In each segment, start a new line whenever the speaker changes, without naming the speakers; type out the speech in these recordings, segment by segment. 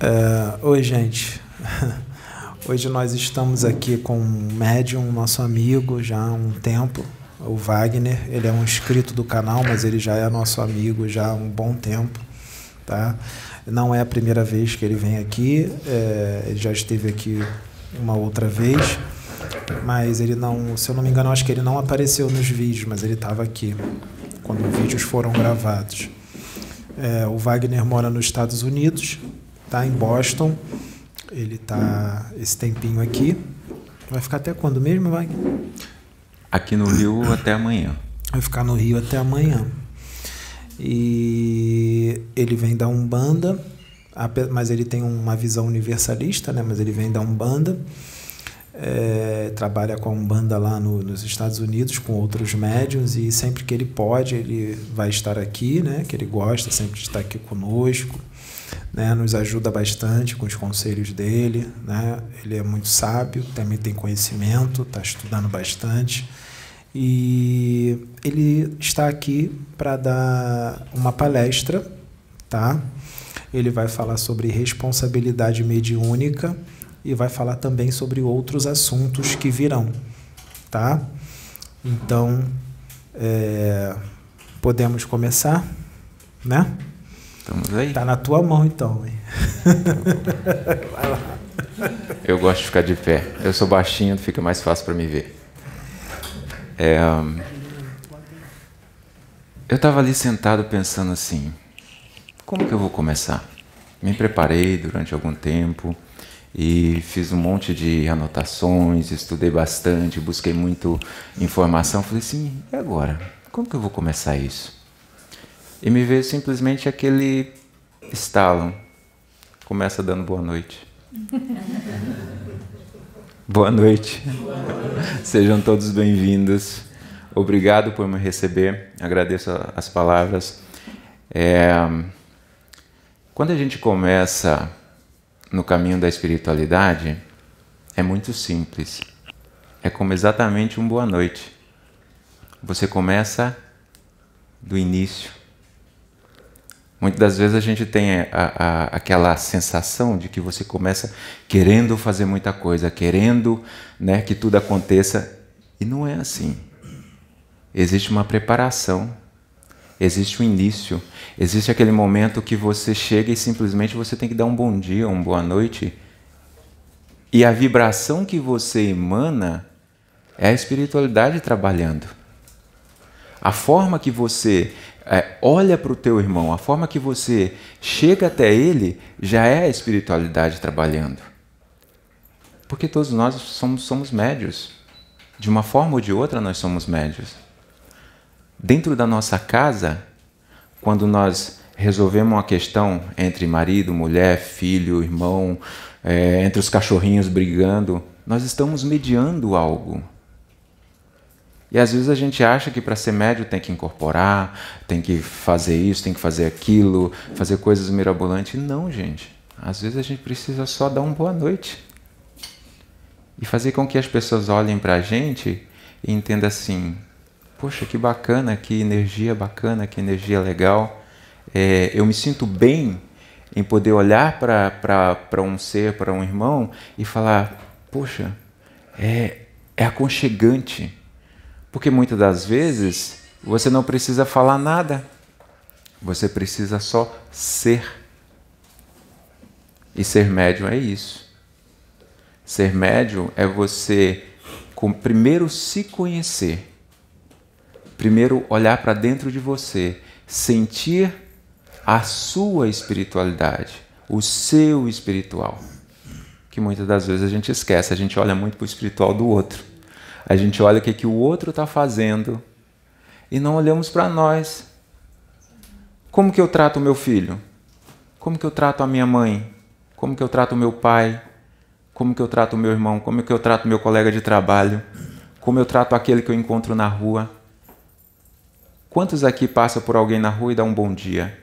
É, oi, gente. Hoje nós estamos aqui com um médium, nosso amigo, já há um tempo, o Wagner. Ele é um inscrito do canal, mas ele já é nosso amigo já há um bom tempo. Tá? Não é a primeira vez que ele vem aqui, é, ele já esteve aqui uma outra vez, mas ele não, se eu não me engano, acho que ele não apareceu nos vídeos, mas ele estava aqui quando os vídeos foram gravados. É, o Wagner mora nos Estados Unidos, está em Boston. Ele está esse tempinho aqui. Vai ficar até quando mesmo, Wagner?
Aqui no Rio até amanhã.
Vai ficar no Rio até amanhã. E ele vem da Umbanda, mas ele tem uma visão universalista, né? Mas ele vem da Umbanda. É, trabalha com a Umbanda lá no, nos Estados Unidos com outros médiums e sempre que ele pode ele vai estar aqui, né? Que ele gosta sempre de estar aqui conosco né, nos ajuda bastante com os conselhos dele. Né? Ele é muito sábio, também tem conhecimento, está estudando bastante. E ele está aqui para dar uma palestra, tá? Ele vai falar sobre responsabilidade mediúnica e vai falar também sobre outros assuntos que virão, tá? Então, é, podemos começar, né?
Estamos aí.
Tá na tua mão então, hein?
Vai lá. Eu gosto de ficar de pé. Eu sou baixinho, fica mais fácil para me ver. É, eu estava ali sentado pensando assim: como que eu vou começar? Me preparei durante algum tempo e fiz um monte de anotações, estudei bastante, busquei muito informação. Falei assim: e agora? Como que eu vou começar isso? E me veio simplesmente aquele estalo. Começa dando boa noite. boa noite. Sejam todos bem-vindos. Obrigado por me receber. Agradeço as palavras. É, quando a gente começa no caminho da espiritualidade, é muito simples. É como exatamente um boa noite. Você começa do início Muitas das vezes a gente tem a, a, aquela sensação de que você começa querendo fazer muita coisa, querendo né, que tudo aconteça, e não é assim. Existe uma preparação, existe um início, existe aquele momento que você chega e simplesmente você tem que dar um bom dia, uma boa noite, e a vibração que você emana é a espiritualidade trabalhando. A forma que você é, olha para o teu irmão, a forma que você chega até ele já é a espiritualidade trabalhando. Porque todos nós somos, somos médios. De uma forma ou de outra, nós somos médios. Dentro da nossa casa, quando nós resolvemos uma questão entre marido, mulher, filho, irmão, é, entre os cachorrinhos brigando, nós estamos mediando algo. E às vezes a gente acha que para ser médio tem que incorporar, tem que fazer isso, tem que fazer aquilo, fazer coisas mirabolantes. Não, gente. Às vezes a gente precisa só dar uma boa noite. E fazer com que as pessoas olhem para a gente e entendam assim: poxa, que bacana, que energia bacana, que energia legal. É, eu me sinto bem em poder olhar para um ser, para um irmão e falar: poxa, é, é aconchegante porque muitas das vezes você não precisa falar nada, você precisa só ser. E ser médium é isso. Ser médium é você com, primeiro se conhecer, primeiro olhar para dentro de você, sentir a sua espiritualidade, o seu espiritual. Que muitas das vezes a gente esquece, a gente olha muito para o espiritual do outro. A gente olha o que, que o outro está fazendo e não olhamos para nós. Como que eu trato o meu filho? Como que eu trato a minha mãe? Como que eu trato o meu pai? Como que eu trato o meu irmão? Como que eu trato o meu colega de trabalho? Como eu trato aquele que eu encontro na rua? Quantos aqui passam por alguém na rua e dá um bom dia?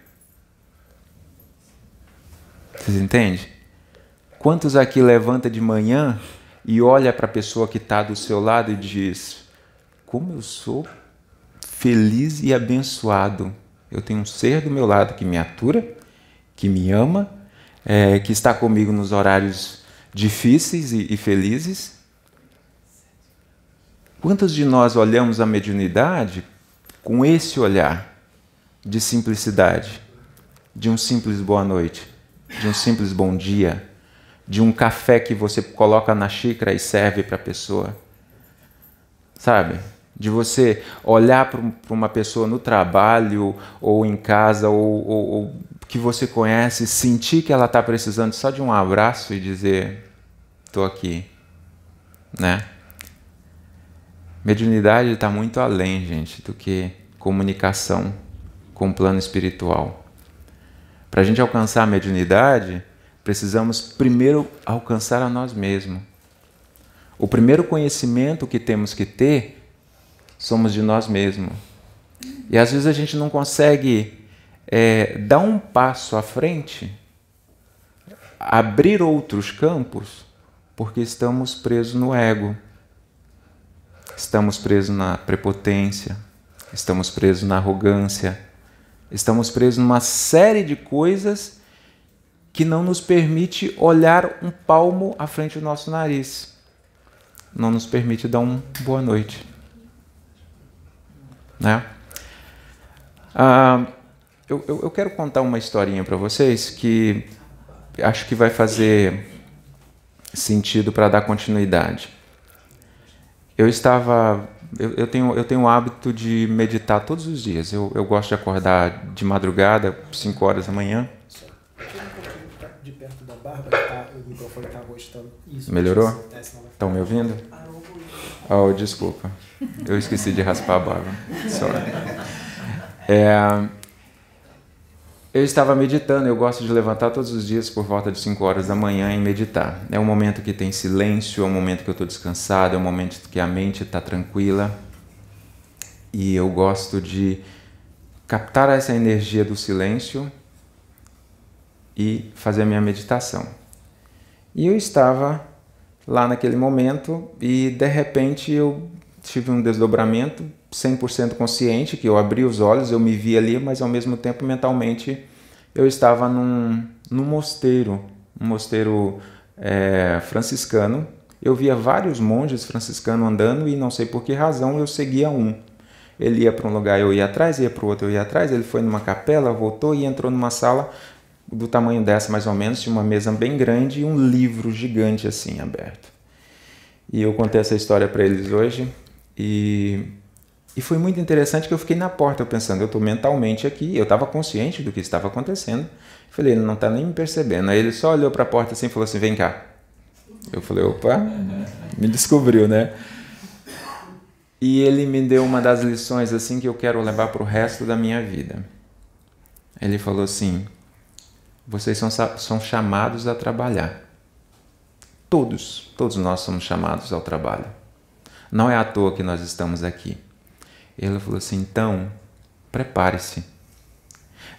Vocês entendem? Quantos aqui levanta de manhã e olha para a pessoa que está do seu lado e diz: Como eu sou feliz e abençoado. Eu tenho um ser do meu lado que me atura, que me ama, é, que está comigo nos horários difíceis e, e felizes? Quantos de nós olhamos a mediunidade com esse olhar de simplicidade, de um simples boa noite, de um simples bom dia, de um café que você coloca na xícara e serve para a pessoa? Sabe? De você olhar para uma pessoa no trabalho ou em casa ou, ou, ou que você conhece, sentir que ela está precisando só de um abraço e dizer: estou aqui, né? Mediunidade está muito além, gente, do que comunicação com o plano espiritual. Para a gente alcançar a mediunidade, precisamos primeiro alcançar a nós mesmos. O primeiro conhecimento que temos que ter somos de nós mesmos. E às vezes a gente não consegue é, dar um passo à frente, abrir outros campos, porque estamos presos no ego, estamos presos na prepotência, estamos presos na arrogância, estamos presos numa série de coisas que não nos permite olhar um palmo à frente do nosso nariz, não nos permite dar um boa noite. Né? Ah, eu, eu, eu quero contar uma historinha para vocês que acho que vai fazer sentido para dar continuidade. Eu estava. Eu, eu, tenho, eu tenho o hábito de meditar todos os dias. Eu, eu gosto de acordar de madrugada, 5 horas da manhã. De perto da barba, tá, o microfone está gostando. Melhorou? Estão me ouvindo? Oh, desculpa. Eu esqueci de raspar a barba. Sorry. É, eu estava meditando, eu gosto de levantar todos os dias por volta de 5 horas da manhã e meditar. É um momento que tem silêncio, é um momento que eu estou descansado, é um momento que a mente está tranquila. E eu gosto de captar essa energia do silêncio e fazer a minha meditação. E eu estava lá naquele momento e de repente eu tive um desdobramento 100% consciente, que eu abri os olhos, eu me vi ali, mas ao mesmo tempo mentalmente eu estava num, num mosteiro, um mosteiro é, franciscano. Eu via vários monges franciscanos andando e não sei por que razão eu seguia um. Ele ia para um lugar, eu ia atrás, ia para o outro, eu ia atrás. Ele foi numa capela, voltou e entrou numa sala do tamanho dessa mais ou menos, tinha uma mesa bem grande e um livro gigante assim aberto. E eu contei essa história para eles hoje e e foi muito interessante que eu fiquei na porta pensando, eu estou mentalmente aqui, eu estava consciente do que estava acontecendo. Falei, ele não está nem me percebendo. Aí ele só olhou para a porta assim e falou assim: vem cá. Eu falei, opa, me descobriu, né? E ele me deu uma das lições assim que eu quero levar para o resto da minha vida. Ele falou assim: vocês são, são chamados a trabalhar. Todos, todos nós somos chamados ao trabalho. Não é à toa que nós estamos aqui. Ele falou assim: então, prepare-se.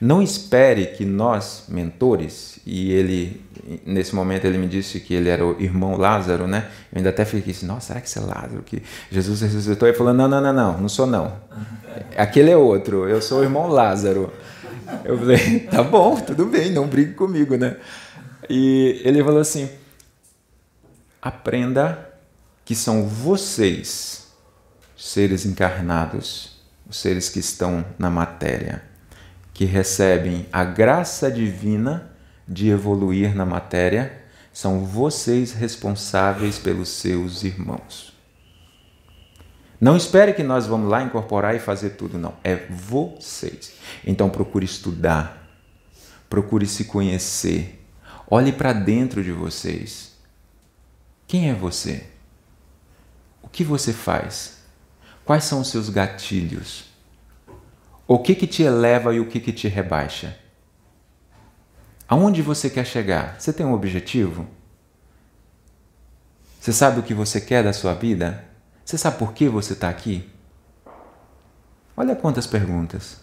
Não espere que nós, mentores, e ele, nesse momento, ele me disse que ele era o irmão Lázaro, né? Eu ainda até fiquei assim: nossa, será que esse é Lázaro que Jesus ressuscitou? Ele falou: não, não, não, não, não sou não. Aquele é outro, eu sou o irmão Lázaro. Eu falei: tá bom, tudo bem, não brigue comigo, né? E ele falou assim: aprenda que são vocês seres encarnados, os seres que estão na matéria, que recebem a graça divina de evoluir na matéria, são vocês responsáveis pelos seus irmãos. Não espere que nós vamos lá incorporar e fazer tudo, não. É vocês. Então procure estudar, procure se conhecer, olhe para dentro de vocês. Quem é você? O que você faz? Quais são os seus gatilhos? O que que te eleva e o que que te rebaixa? Aonde você quer chegar? Você tem um objetivo? Você sabe o que você quer da sua vida? Você sabe por que você está aqui? Olha quantas perguntas.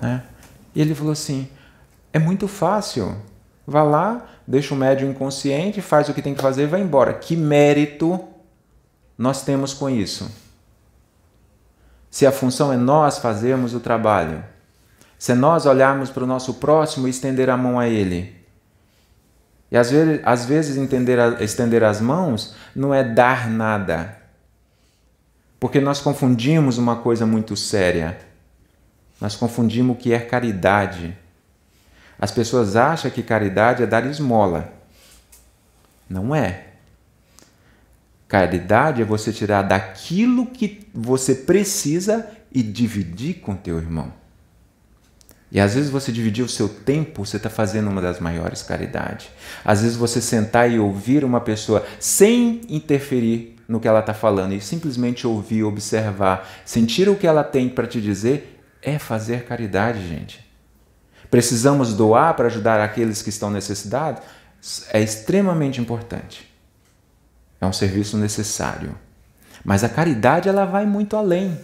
Né? E ele falou assim: é muito fácil. Vá lá, deixa o médium inconsciente, faz o que tem que fazer e vai embora. Que mérito nós temos com isso? Se a função é nós fazermos o trabalho, Se nós olharmos para o nosso próximo e estender a mão a ele. E às vezes, às vezes a, estender as mãos não é dar nada. Porque nós confundimos uma coisa muito séria. Nós confundimos o que é caridade. As pessoas acham que caridade é dar esmola. Não é. Caridade é você tirar daquilo que você precisa e dividir com teu irmão. E às vezes você dividir o seu tempo, você está fazendo uma das maiores caridades. Às vezes você sentar e ouvir uma pessoa sem interferir no que ela está falando e simplesmente ouvir, observar, sentir o que ela tem para te dizer, é fazer caridade, gente. Precisamos doar para ajudar aqueles que estão necessitados? É extremamente importante. É um serviço necessário. Mas a caridade ela vai muito além.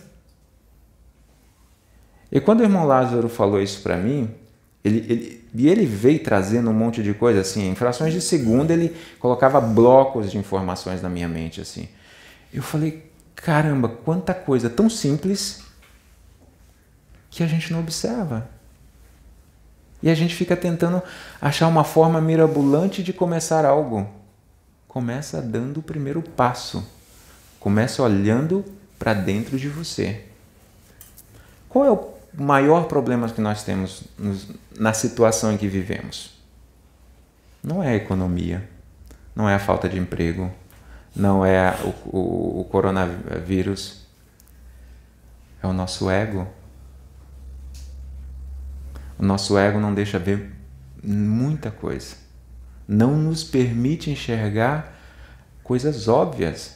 E quando o irmão Lázaro falou isso para mim, ele, ele, e ele veio trazendo um monte de coisa assim, em frações de segundo ele colocava blocos de informações na minha mente assim. Eu falei, caramba, quanta coisa tão simples que a gente não observa. E a gente fica tentando achar uma forma mirabolante de começar algo. Começa dando o primeiro passo. Começa olhando para dentro de você. Qual é o maior problema que nós temos na situação em que vivemos? Não é a economia, não é a falta de emprego, não é o, o, o coronavírus, é o nosso ego. O nosso ego não deixa ver muita coisa, não nos permite enxergar coisas óbvias.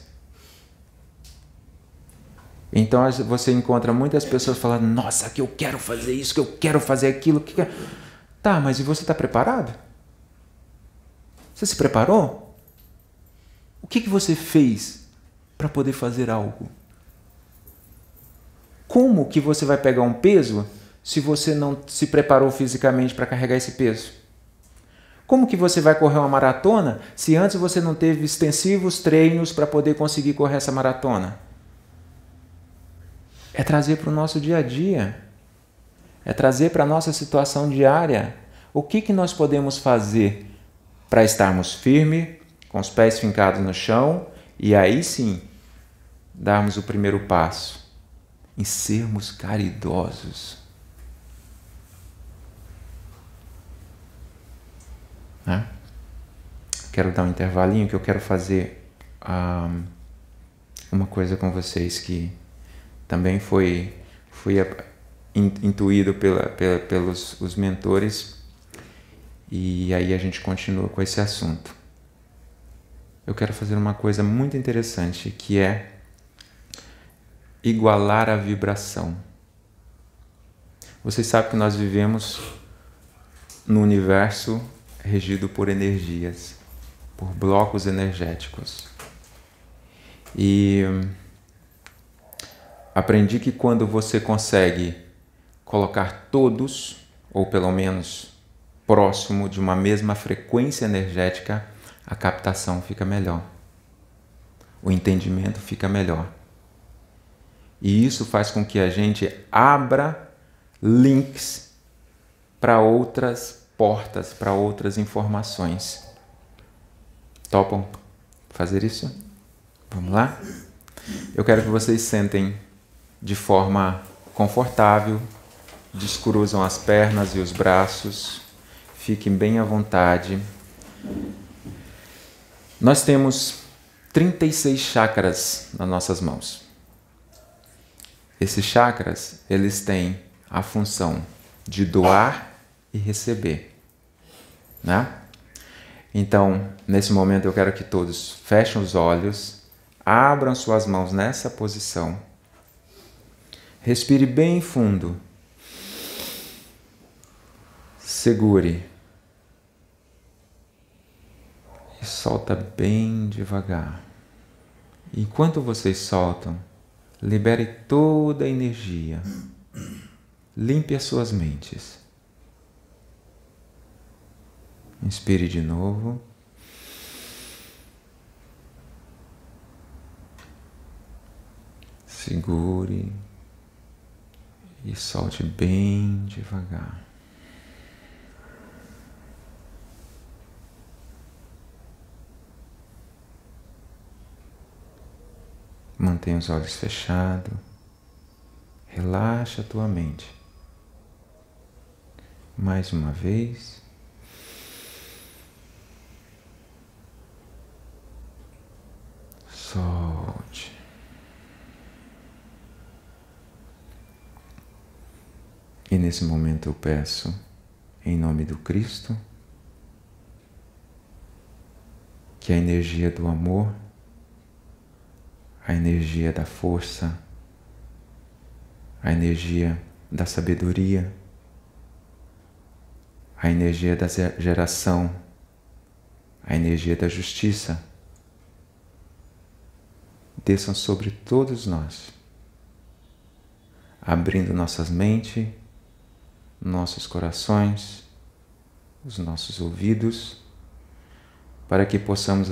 Então você encontra muitas pessoas falando: Nossa, que eu quero fazer isso, que eu quero fazer aquilo. Que... Tá, mas e você está preparado? Você se preparou? O que, que você fez para poder fazer algo? Como que você vai pegar um peso se você não se preparou fisicamente para carregar esse peso? Como que você vai correr uma maratona se antes você não teve extensivos treinos para poder conseguir correr essa maratona? É trazer para o nosso dia a dia, é trazer para a nossa situação diária o que, que nós podemos fazer para estarmos firmes, com os pés fincados no chão e aí sim darmos o primeiro passo em sermos caridosos. Né? Quero dar um intervalinho que eu quero fazer um, uma coisa com vocês que também foi fui intuído pela, pela, pelos os mentores e aí a gente continua com esse assunto. Eu quero fazer uma coisa muito interessante que é igualar a vibração. Vocês sabem que nós vivemos no universo regido por energias, por blocos energéticos. E aprendi que quando você consegue colocar todos, ou pelo menos próximo de uma mesma frequência energética, a captação fica melhor. O entendimento fica melhor. E isso faz com que a gente abra links para outras portas, para outras informações. Topam fazer isso? Vamos lá? Eu quero que vocês sentem de forma confortável, descruzam as pernas e os braços, fiquem bem à vontade. Nós temos 36 chakras nas nossas mãos. Esses chakras, eles têm a função de doar e receber, né? Então, nesse momento eu quero que todos fechem os olhos, abram suas mãos nessa posição Respire bem fundo. Segure. E solta bem devagar. Enquanto vocês soltam, libere toda a energia. Limpe as suas mentes. Inspire de novo. Segure e solte bem devagar. Mantenha os olhos fechados. Relaxa a tua mente. Mais uma vez. Solte. E nesse momento eu peço, em nome do Cristo, que a energia do amor a energia da força, a energia da sabedoria, a energia da geração, a energia da justiça, desçam sobre todos nós, abrindo nossas mentes, nossos corações, os nossos ouvidos, para que possamos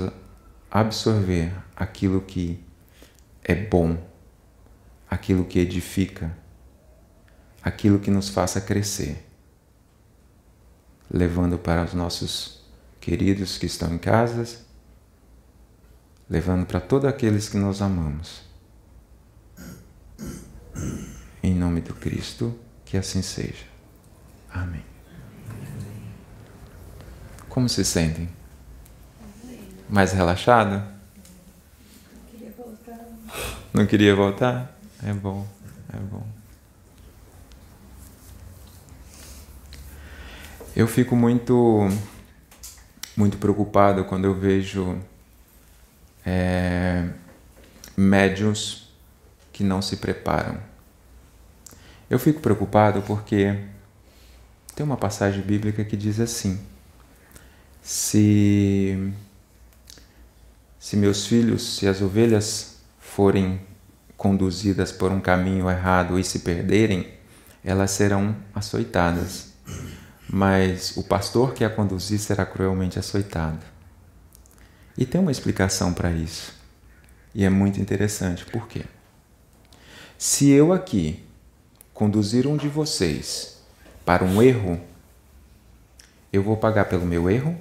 absorver aquilo que é bom, aquilo que edifica, aquilo que nos faça crescer, levando para os nossos queridos que estão em casas, levando para todos aqueles que nós amamos. Em nome do Cristo, que assim seja. Amém. Como se sentem? Mais relaxado? Não queria voltar? É bom, é bom. Eu fico muito, muito preocupado quando eu vejo é, que não se preparam. Eu fico preocupado porque tem uma passagem bíblica que diz assim: se, se meus filhos, se as ovelhas forem conduzidas por um caminho errado e se perderem, elas serão açoitadas. Mas o pastor que a conduzir será cruelmente açoitado. E tem uma explicação para isso. E é muito interessante. Por quê? Se eu aqui conduzir um de vocês para um erro, eu vou pagar pelo meu erro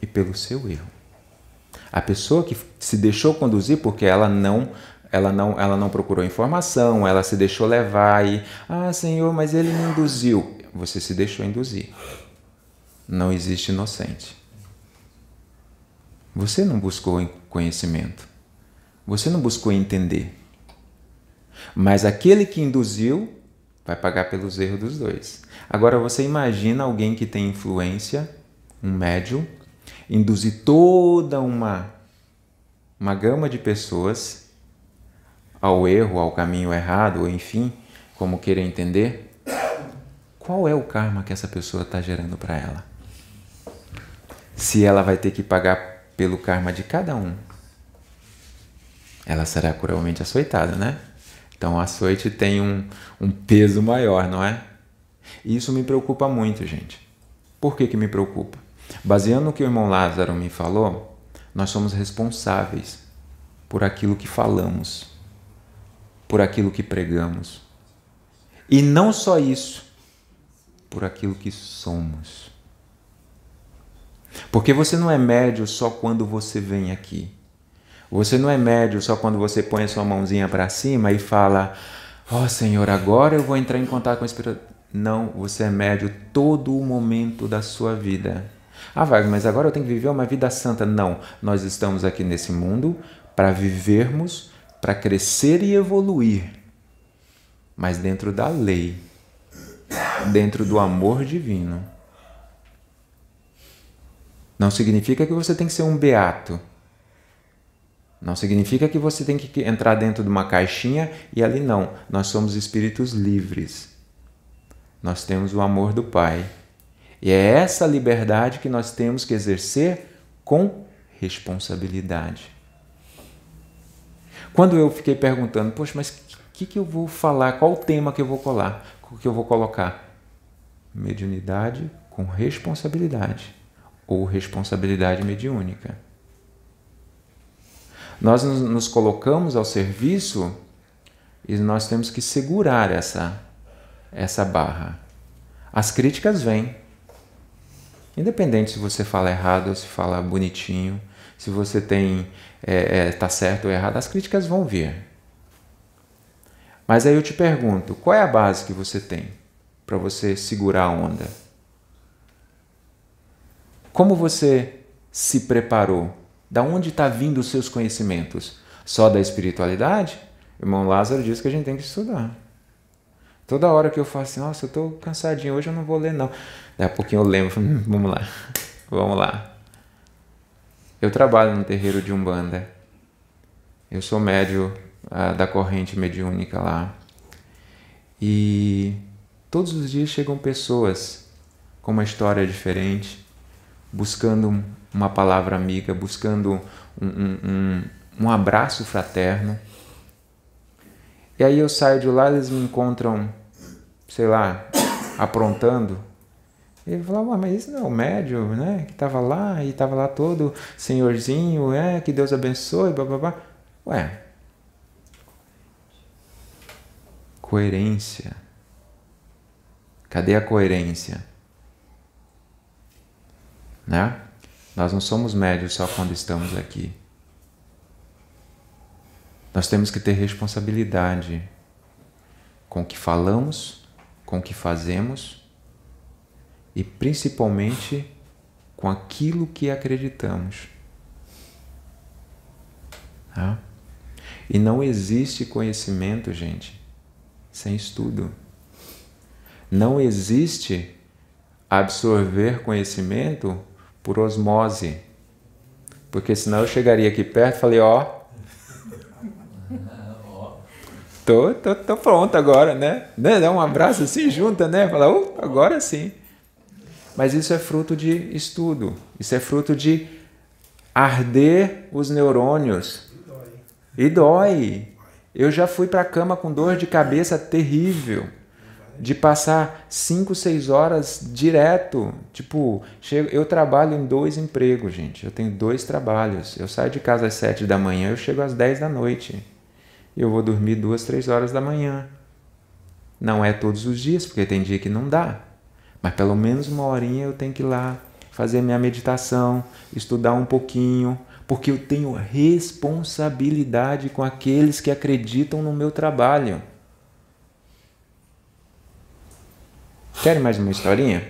e pelo seu erro. A pessoa que se deixou conduzir porque ela não ela não, ela não procurou informação, ela se deixou levar e, ah, Senhor, mas ele me induziu. Você se deixou induzir. Não existe inocente. Você não buscou conhecimento. Você não buscou entender. Mas aquele que induziu vai pagar pelos erros dos dois. Agora você imagina alguém que tem influência, um médium, induzir toda uma, uma gama de pessoas ao erro, ao caminho errado, ou enfim, como queira entender, qual é o karma que essa pessoa está gerando para ela? Se ela vai ter que pagar pelo karma de cada um, ela será cruelmente açoitada, né? Então açoite tem um, um peso maior, não é? E isso me preocupa muito, gente. Por que, que me preocupa? Baseando no que o irmão Lázaro me falou, nós somos responsáveis por aquilo que falamos, por aquilo que pregamos. E não só isso, por aquilo que somos. Porque você não é médio só quando você vem aqui. Você não é médio só quando você põe a sua mãozinha para cima e fala: Ó oh, Senhor, agora eu vou entrar em contato com o Espírito. Não, você é médio todo o momento da sua vida. Ah, Wagner, mas agora eu tenho que viver uma vida santa. Não, nós estamos aqui nesse mundo para vivermos, para crescer e evoluir, mas dentro da lei, dentro do amor divino. Não significa que você tem que ser um beato. Não significa que você tem que entrar dentro de uma caixinha e ali não. Nós somos espíritos livres. Nós temos o amor do Pai. E é essa liberdade que nós temos que exercer com responsabilidade. Quando eu fiquei perguntando, poxa, mas o que, que eu vou falar? Qual o tema que eu vou colar? que eu vou colocar? Mediunidade com responsabilidade ou responsabilidade mediúnica. Nós nos colocamos ao serviço e nós temos que segurar essa essa barra. As críticas vêm. Independente se você fala errado ou se fala bonitinho, se você tem é, é, tá certo ou errado, as críticas vão vir. Mas aí eu te pergunto, qual é a base que você tem para você segurar a onda? Como você se preparou? Da onde está vindo os seus conhecimentos? Só da espiritualidade? Irmão Lázaro diz que a gente tem que estudar. Toda hora que eu falo assim, nossa, eu estou cansadinho, hoje eu não vou ler não. Daqui a pouquinho eu lembro, hum, vamos lá, vamos lá. Eu trabalho no terreiro de Umbanda. Eu sou médio uh, da corrente mediúnica lá. E todos os dias chegam pessoas com uma história diferente, buscando uma palavra amiga, buscando um, um, um, abraço fraterno. E aí eu saio de lá, eles me encontram, sei lá, aprontando. E ele falava, mas esse não é o médio, né? Que estava lá e estava lá todo senhorzinho, é, que Deus abençoe, blá. Ué. Coerência. Cadê a coerência? Né? Nós não somos médios só quando estamos aqui. Nós temos que ter responsabilidade com o que falamos, com o que fazemos e principalmente com aquilo que acreditamos. Tá? E não existe conhecimento, gente, sem estudo. Não existe absorver conhecimento por osmose. Porque senão eu chegaria aqui perto e falei, ó, tô, tô, tô pronto agora, né? né? Dá um abraço assim, junta, né? Fala, uh, agora sim. Mas isso é fruto de estudo, isso é fruto de arder os neurônios. E dói. Eu já fui para a cama com dor de cabeça terrível de passar 5, 6 horas direto. Tipo, eu trabalho em dois empregos, gente. Eu tenho dois trabalhos. Eu saio de casa às 7 da manhã, eu chego às 10 da noite. Eu vou dormir duas, três horas da manhã. Não é todos os dias, porque tem dia que não dá. Mas pelo menos uma horinha eu tenho que ir lá fazer minha meditação, estudar um pouquinho, porque eu tenho responsabilidade com aqueles que acreditam no meu trabalho. Querem mais uma historinha?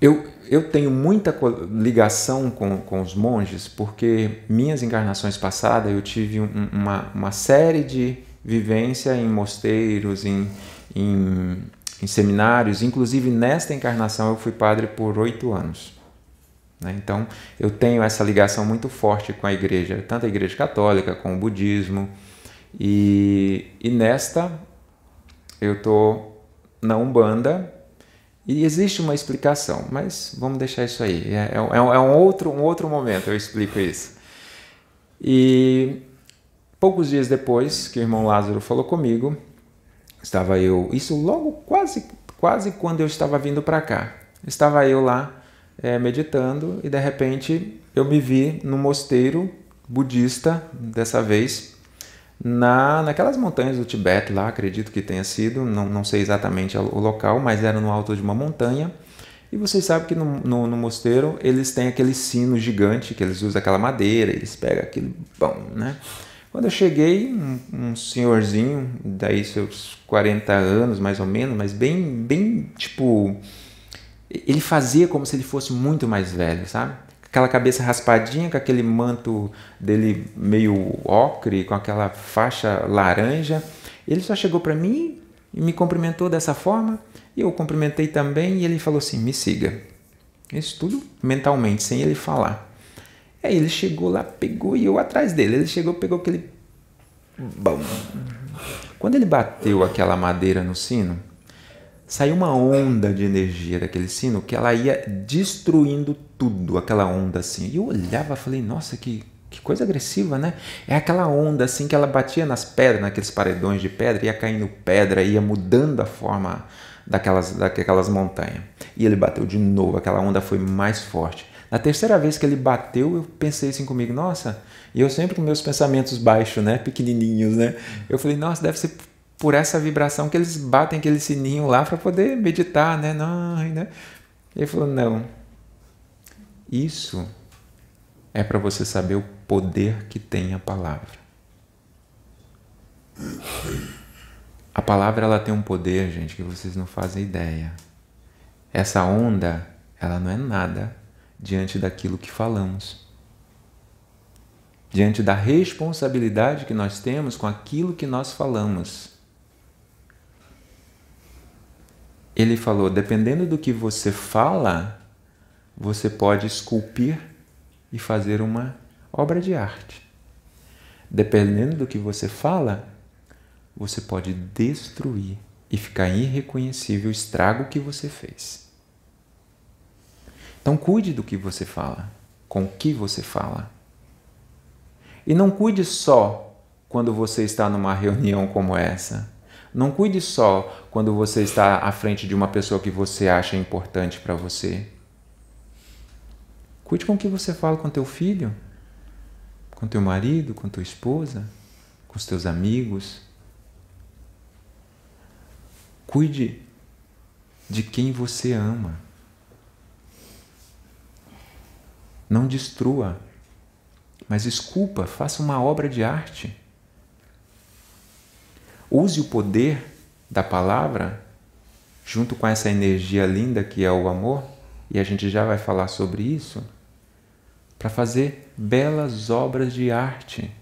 Eu, eu tenho muita ligação com, com os monges porque minhas encarnações passadas eu tive um, uma, uma série de vivência em mosteiros, em, em, em, seminários. Inclusive, nesta encarnação, eu fui padre por oito anos. Né? Então, eu tenho essa ligação muito forte com a igreja, tanto a igreja católica como o budismo. E, e nesta, eu estou na Umbanda e existe uma explicação, mas vamos deixar isso aí. É, é, é, é um, outro, um outro momento eu explico isso. E poucos dias depois que o irmão Lázaro falou comigo, estava eu, isso logo quase, quase quando eu estava vindo para cá. Estava eu lá é, meditando e de repente eu me vi no mosteiro budista, dessa vez, na, naquelas montanhas do Tibete lá, acredito que tenha sido, não, não sei exatamente o local, mas era no alto de uma montanha. E vocês sabem que no, no, no, mosteiro eles têm aquele sino gigante, que eles usam aquela madeira, eles pegam aquele bom, né? Quando eu cheguei, um, um, senhorzinho, daí seus 40 anos mais ou menos, mas bem, bem tipo. Ele fazia como se ele fosse muito mais velho, sabe? Aquela cabeça raspadinha, com aquele manto dele meio ocre, com aquela faixa laranja. Ele só chegou para mim e me cumprimentou dessa forma, e eu cumprimentei também, e ele falou assim: me siga. Isso tudo mentalmente, sem ele falar. Aí ele chegou lá, pegou e eu atrás dele. Ele chegou, pegou aquele. Bom. Quando ele bateu aquela madeira no sino, saiu uma onda de energia daquele sino que ela ia destruindo tudo, aquela onda assim. E eu olhava e falei, nossa, que, que coisa agressiva, né? É aquela onda assim que ela batia nas pedras, naqueles paredões de pedra, ia caindo pedra, ia mudando a forma daquelas, daquelas montanhas. E ele bateu de novo, aquela onda foi mais forte. Na terceira vez que ele bateu, eu pensei assim comigo, nossa, e eu sempre com meus pensamentos baixos, né, pequenininhos, né? Eu falei, nossa, deve ser por essa vibração que eles batem aquele sininho lá para poder meditar, né? Não, né? Ele falou: não. Isso é para você saber o poder que tem a palavra. A palavra ela tem um poder, gente, que vocês não fazem ideia. Essa onda, ela não é nada diante daquilo que falamos. Diante da responsabilidade que nós temos com aquilo que nós falamos. Ele falou: dependendo do que você fala, você pode esculpir e fazer uma obra de arte. Dependendo do que você fala, você pode destruir e ficar irreconhecível o estrago que você fez. Então cuide do que você fala, com o que você fala. E não cuide só quando você está numa reunião como essa. Não cuide só quando você está à frente de uma pessoa que você acha importante para você. Cuide com o que você fala com teu filho, com teu marido, com tua esposa, com os teus amigos. Cuide de quem você ama. Não destrua, mas esculpa, faça uma obra de arte. Use o poder da palavra junto com essa energia linda que é o amor, e a gente já vai falar sobre isso, para fazer belas obras de arte.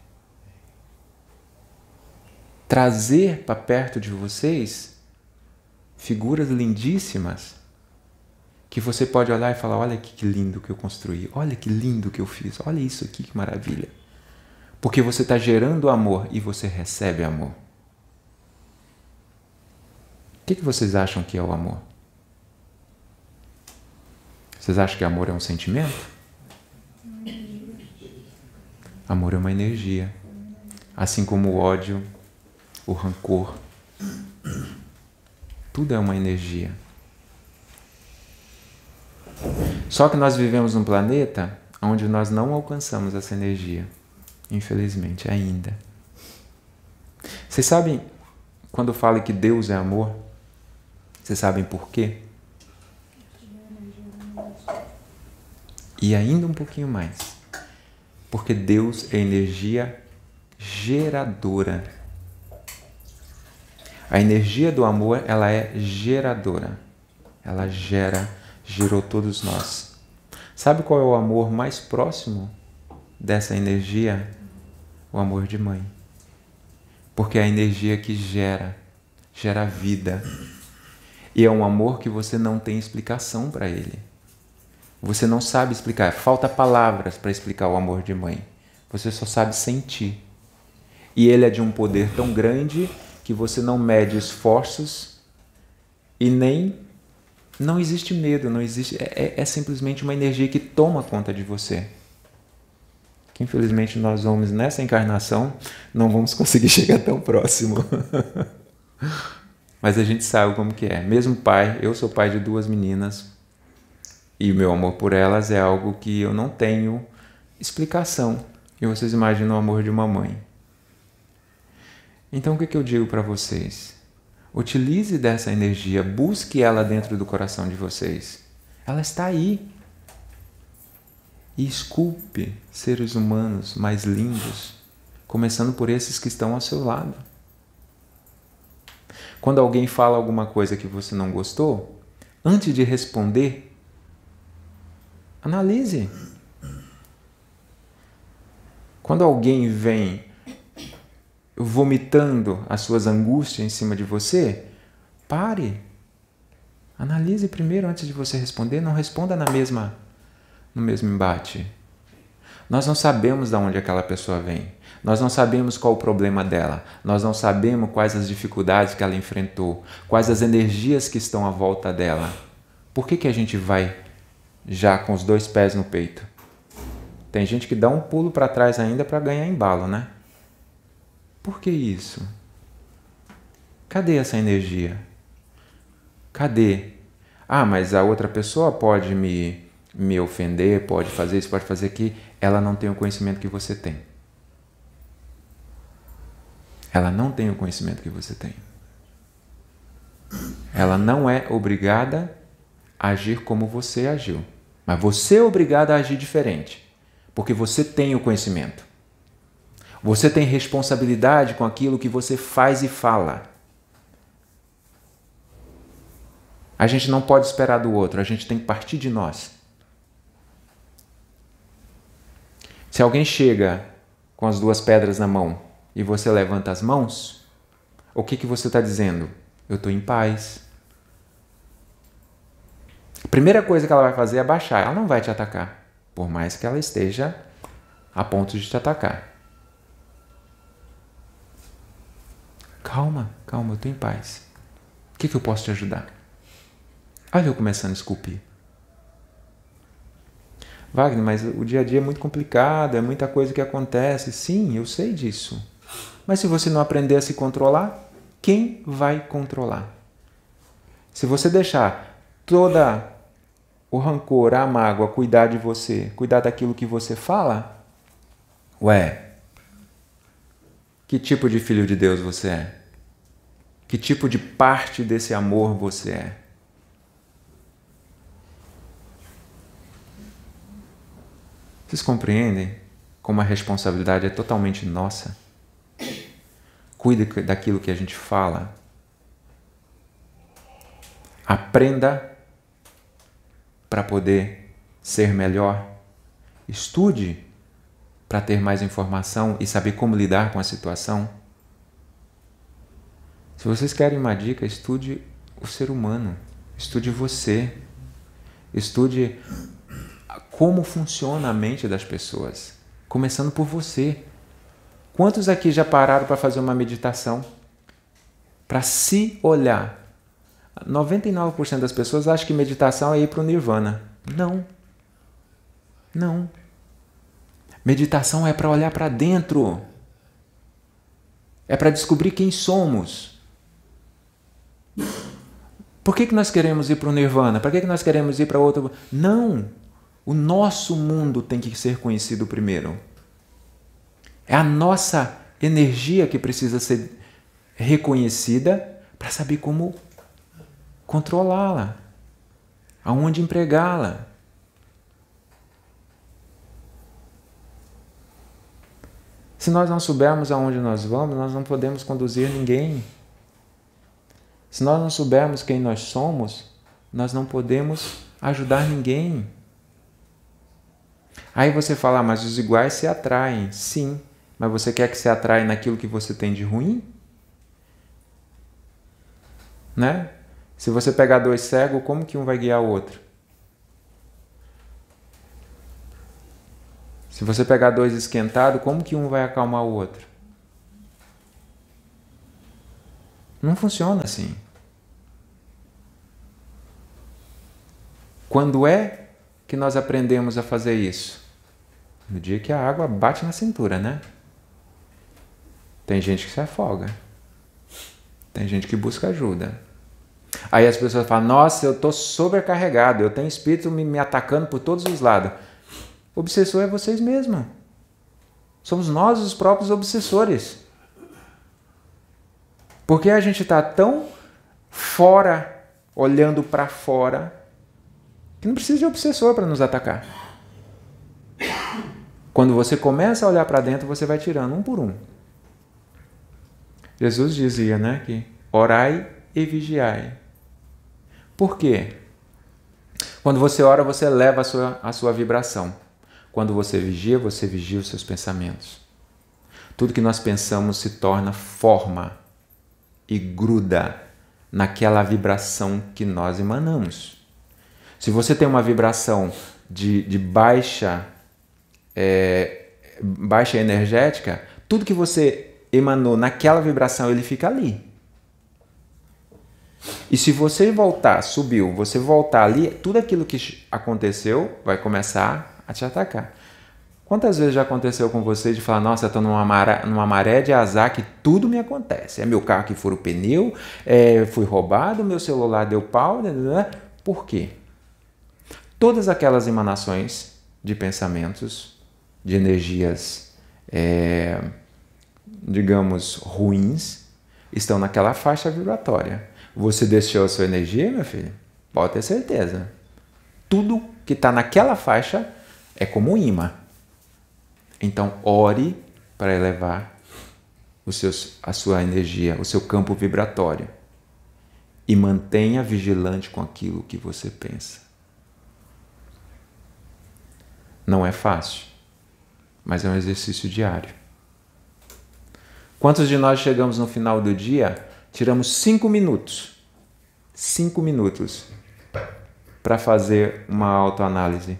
Trazer para perto de vocês figuras lindíssimas que você pode olhar e falar: olha que lindo que eu construí, olha que lindo que eu fiz, olha isso aqui que maravilha. Porque você está gerando amor e você recebe amor. Que, que vocês acham que é o amor? Vocês acham que amor é um sentimento? Amor é uma energia. Assim como o ódio, o rancor, tudo é uma energia. Só que nós vivemos num planeta onde nós não alcançamos essa energia, infelizmente, ainda. Vocês sabem, quando eu falo que Deus é amor, vocês sabem por quê? E ainda um pouquinho mais. Porque Deus é energia geradora. A energia do amor, ela é geradora. Ela gera, gerou todos nós. Sabe qual é o amor mais próximo dessa energia? O amor de mãe. Porque é a energia que gera, gera vida. E é um amor que você não tem explicação para ele. Você não sabe explicar, falta palavras para explicar o amor de mãe. Você só sabe sentir. E ele é de um poder tão grande que você não mede esforços e nem não existe medo, não existe é, é, é simplesmente uma energia que toma conta de você. Que infelizmente nós vamos nessa encarnação não vamos conseguir chegar tão próximo. Mas a gente sabe como que é. Mesmo pai, eu sou pai de duas meninas e o meu amor por elas é algo que eu não tenho explicação. E vocês imaginam o amor de uma mãe. Então o que, que eu digo para vocês? Utilize dessa energia, busque ela dentro do coração de vocês. Ela está aí. E esculpe seres humanos mais lindos, começando por esses que estão ao seu lado. Quando alguém fala alguma coisa que você não gostou, antes de responder, analise. Quando alguém vem vomitando as suas angústias em cima de você, pare. Analise primeiro antes de você responder, não responda na mesma no mesmo embate. Nós não sabemos de onde aquela pessoa vem. Nós não sabemos qual o problema dela. Nós não sabemos quais as dificuldades que ela enfrentou, quais as energias que estão à volta dela. Por que, que a gente vai já com os dois pés no peito? Tem gente que dá um pulo para trás ainda para ganhar embalo, né? Por que isso? Cadê essa energia? Cadê? Ah, mas a outra pessoa pode me, me ofender, pode fazer isso, pode fazer aquilo. Ela não tem o conhecimento que você tem. Ela não tem o conhecimento que você tem. ela não é obrigada a agir como você agiu. Mas você é obrigado a agir diferente, porque você tem o conhecimento. Você tem responsabilidade com aquilo que você faz e fala. A gente não pode esperar do outro, a gente tem que partir de nós. Se alguém chega com as duas pedras na mão e você levanta as mãos, o que, que você está dizendo? Eu estou em paz. A primeira coisa que ela vai fazer é baixar. Ela não vai te atacar, por mais que ela esteja a ponto de te atacar. Calma, calma, eu estou em paz. O que, que eu posso te ajudar? Olha eu começando a esculpir. Wagner, mas o dia a dia é muito complicado, é muita coisa que acontece. Sim, eu sei disso. Mas se você não aprender a se controlar, quem vai controlar? Se você deixar toda o rancor, a mágoa cuidar de você, cuidar daquilo que você fala, ué, que tipo de filho de Deus você é? Que tipo de parte desse amor você é? Vocês compreendem como a responsabilidade é totalmente nossa? Cuide daquilo que a gente fala. Aprenda para poder ser melhor. Estude para ter mais informação e saber como lidar com a situação. Se vocês querem uma dica, estude o ser humano, estude você, estude como funciona a mente das pessoas, começando por você. Quantos aqui já pararam para fazer uma meditação? Para se olhar. 99% das pessoas acham que meditação é ir para o nirvana. Não. Não. Meditação é para olhar para dentro. É para descobrir quem somos. Por que, que nós queremos ir para o nirvana? Para que, que nós queremos ir para outro? Não. O nosso mundo tem que ser conhecido primeiro. É a nossa energia que precisa ser reconhecida para saber como controlá-la, aonde empregá-la. Se nós não soubermos aonde nós vamos, nós não podemos conduzir ninguém. Se nós não soubermos quem nós somos, nós não podemos ajudar ninguém. Aí você fala, ah, mas os iguais se atraem. Sim, mas você quer que se atraia naquilo que você tem de ruim? Né? Se você pegar dois cegos, como que um vai guiar o outro? Se você pegar dois esquentados, como que um vai acalmar o outro? Não funciona assim. Quando é que nós aprendemos a fazer isso? No dia que a água bate na cintura, né? Tem gente que se afoga. Tem gente que busca ajuda. Aí as pessoas falam: Nossa, eu estou sobrecarregado, eu tenho espírito me, me atacando por todos os lados. O obsessor é vocês mesmos. Somos nós os próprios obsessores. Porque a gente está tão fora, olhando para fora, que não precisa de obsessor para nos atacar. Quando você começa a olhar para dentro, você vai tirando um por um. Jesus dizia, né, que orai e vigiai. Por quê? Quando você ora, você eleva a sua, a sua vibração. Quando você vigia, você vigia os seus pensamentos. Tudo que nós pensamos se torna forma e gruda naquela vibração que nós emanamos. Se você tem uma vibração de, de baixa, é, baixa energética, tudo que você emanou naquela vibração, ele fica ali. E se você voltar, subiu, você voltar ali, tudo aquilo que aconteceu vai começar a te atacar. Quantas vezes já aconteceu com você de falar, nossa, eu estou numa maré, numa maré de azar que tudo me acontece. É meu carro que fura o pneu, é, fui roubado, meu celular deu pau. Né, né, né. Por quê? todas aquelas emanações de pensamentos, de energias, é, digamos, ruins, estão naquela faixa vibratória. você deixou a sua energia, meu filho? Pode ter certeza. Tudo que está naquela faixa é como um imã. Então, ore para elevar seus, a sua energia, o seu campo vibratório. E mantenha vigilante com aquilo que você pensa. Não é fácil, mas é um exercício diário. Quantos de nós chegamos no final do dia, tiramos cinco minutos, cinco minutos, para fazer uma autoanálise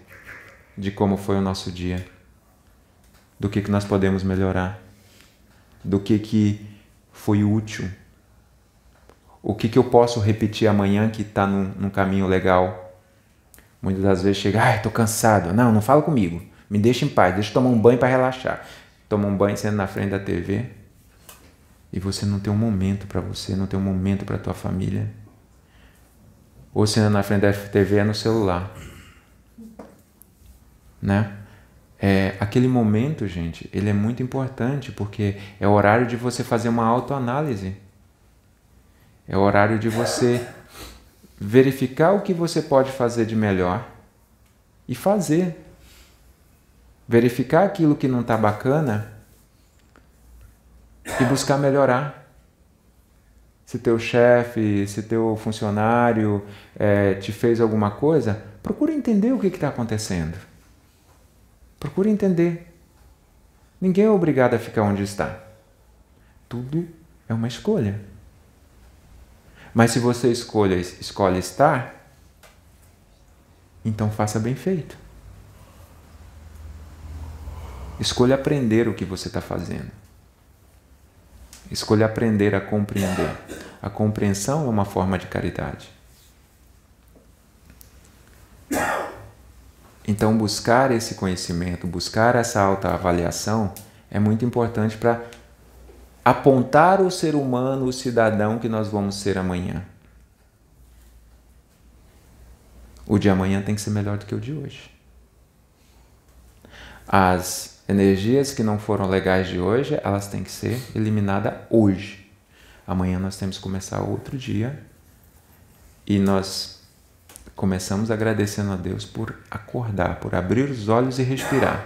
de como foi o nosso dia, do que, que nós podemos melhorar, do que, que foi útil, o que, que eu posso repetir amanhã que está num, num caminho legal. Muitas das vezes chega, ai, estou cansado. Não, não fala comigo. Me deixa em paz, deixa eu tomar um banho para relaxar. Toma um banho sendo na frente da TV e você não tem um momento para você, não tem um momento para tua família. Ou sendo na frente da TV é no celular. Né? É, aquele momento, gente, ele é muito importante porque é o horário de você fazer uma autoanálise. É o horário de você verificar o que você pode fazer de melhor e fazer. Verificar aquilo que não está bacana e buscar melhorar. Se teu chefe, se teu funcionário é, te fez alguma coisa, procura entender o que está acontecendo. Procura entender. Ninguém é obrigado a ficar onde está. Tudo é uma escolha. Mas se você escolhe, escolhe estar, então faça bem feito. Escolha aprender o que você está fazendo. Escolha aprender a compreender. A compreensão é uma forma de caridade. Então, buscar esse conhecimento, buscar essa autoavaliação é muito importante para apontar o ser humano, o cidadão que nós vamos ser amanhã. O de amanhã tem que ser melhor do que o de hoje. As Energias que não foram legais de hoje, elas têm que ser eliminadas hoje. Amanhã nós temos que começar outro dia e nós começamos agradecendo a Deus por acordar, por abrir os olhos e respirar.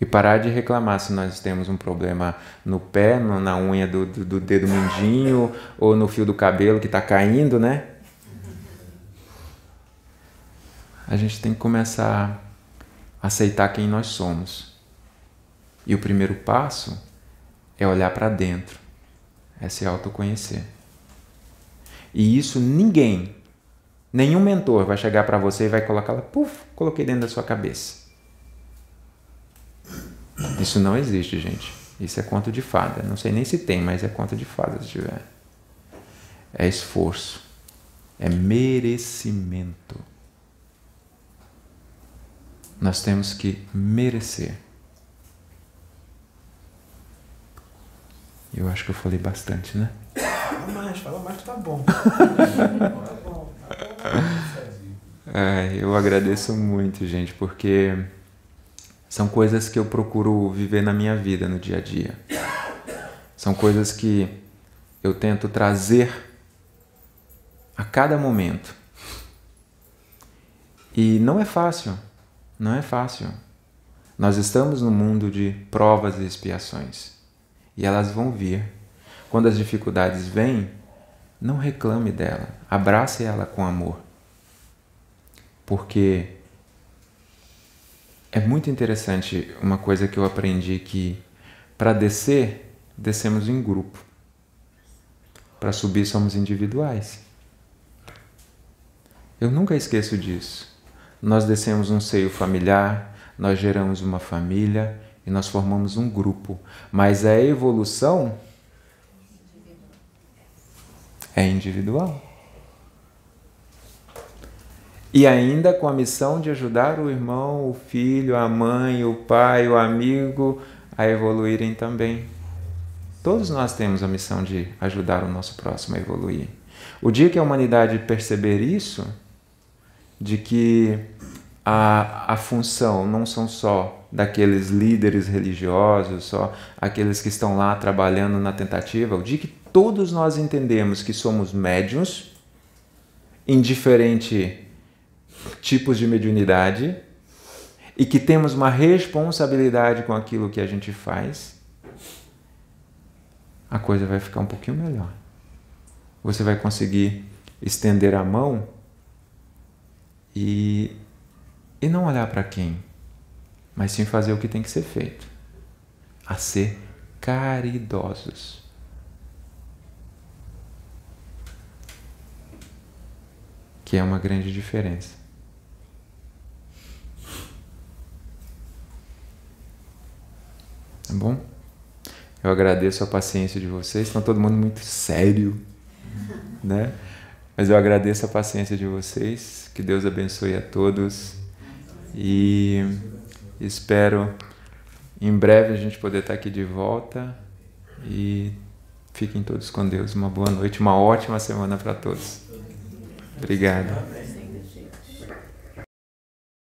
E parar de reclamar se nós temos um problema no pé, na unha do, do, do dedo mindinho ou no fio do cabelo que está caindo, né? A gente tem que começar aceitar quem nós somos. E o primeiro passo é olhar para dentro, é se autoconhecer. E isso ninguém, nenhum mentor vai chegar para você e vai colocar lá, puf, coloquei dentro da sua cabeça. Isso não existe, gente. Isso é conto de fada. Não sei nem se tem, mas é conto de fada se tiver. É esforço. É merecimento. Nós temos que merecer. Eu acho que eu falei bastante, né?
Fala mais, fala mais que tá bom.
É, eu agradeço muito, gente, porque são coisas que eu procuro viver na minha vida, no dia a dia. São coisas que eu tento trazer a cada momento. E não é fácil. Não é fácil. Nós estamos no mundo de provas e expiações. E elas vão vir. Quando as dificuldades vêm, não reclame dela. Abrace ela com amor. Porque é muito interessante uma coisa que eu aprendi que para descer, descemos em grupo. Para subir somos individuais. Eu nunca esqueço disso nós descemos um seio familiar, nós geramos uma família e nós formamos um grupo. Mas a evolução é individual. E ainda com a missão de ajudar o irmão, o filho, a mãe, o pai, o amigo a evoluírem também. Todos nós temos a missão de ajudar o nosso próximo a evoluir. O dia que a humanidade perceber isso, de que a, a função não são só daqueles líderes religiosos, só aqueles que estão lá trabalhando na tentativa, dia que todos nós entendemos que somos médiums, em diferentes tipos de mediunidade, e que temos uma responsabilidade com aquilo que a gente faz, a coisa vai ficar um pouquinho melhor. Você vai conseguir estender a mão e, e não olhar para quem, mas sim fazer o que tem que ser feito a ser caridosos. Que é uma grande diferença. Tá bom? Eu agradeço a paciência de vocês. Estão todo mundo muito sério, né? Mas eu agradeço a paciência de vocês. Que Deus abençoe a todos. E espero em breve a gente poder estar aqui de volta. E fiquem todos com Deus. Uma boa noite, uma ótima semana para todos. Obrigado.